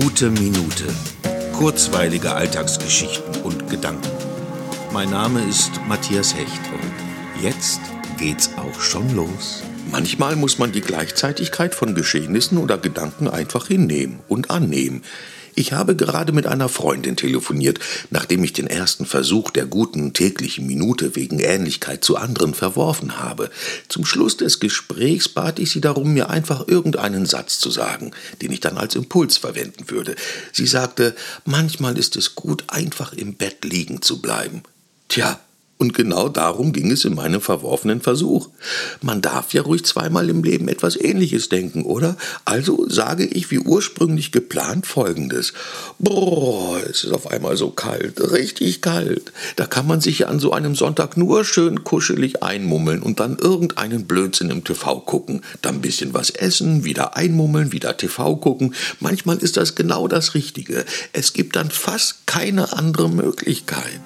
Gute Minute. Kurzweilige Alltagsgeschichten und Gedanken. Mein Name ist Matthias Hecht und jetzt geht's auch schon los. Manchmal muss man die Gleichzeitigkeit von Geschehnissen oder Gedanken einfach hinnehmen und annehmen. Ich habe gerade mit einer Freundin telefoniert, nachdem ich den ersten Versuch der guten täglichen Minute wegen Ähnlichkeit zu anderen verworfen habe. Zum Schluss des Gesprächs bat ich sie darum, mir einfach irgendeinen Satz zu sagen, den ich dann als Impuls verwenden würde. Sie sagte, manchmal ist es gut, einfach im Bett liegen zu bleiben. Tja, und genau darum ging es in meinem verworfenen Versuch. Man darf ja ruhig zweimal im Leben etwas Ähnliches denken, oder? Also sage ich wie ursprünglich geplant Folgendes. Boah, es ist auf einmal so kalt, richtig kalt. Da kann man sich ja an so einem Sonntag nur schön kuschelig einmummeln und dann irgendeinen Blödsinn im TV gucken. Dann ein bisschen was essen, wieder einmummeln, wieder TV gucken. Manchmal ist das genau das Richtige. Es gibt dann fast keine andere Möglichkeit.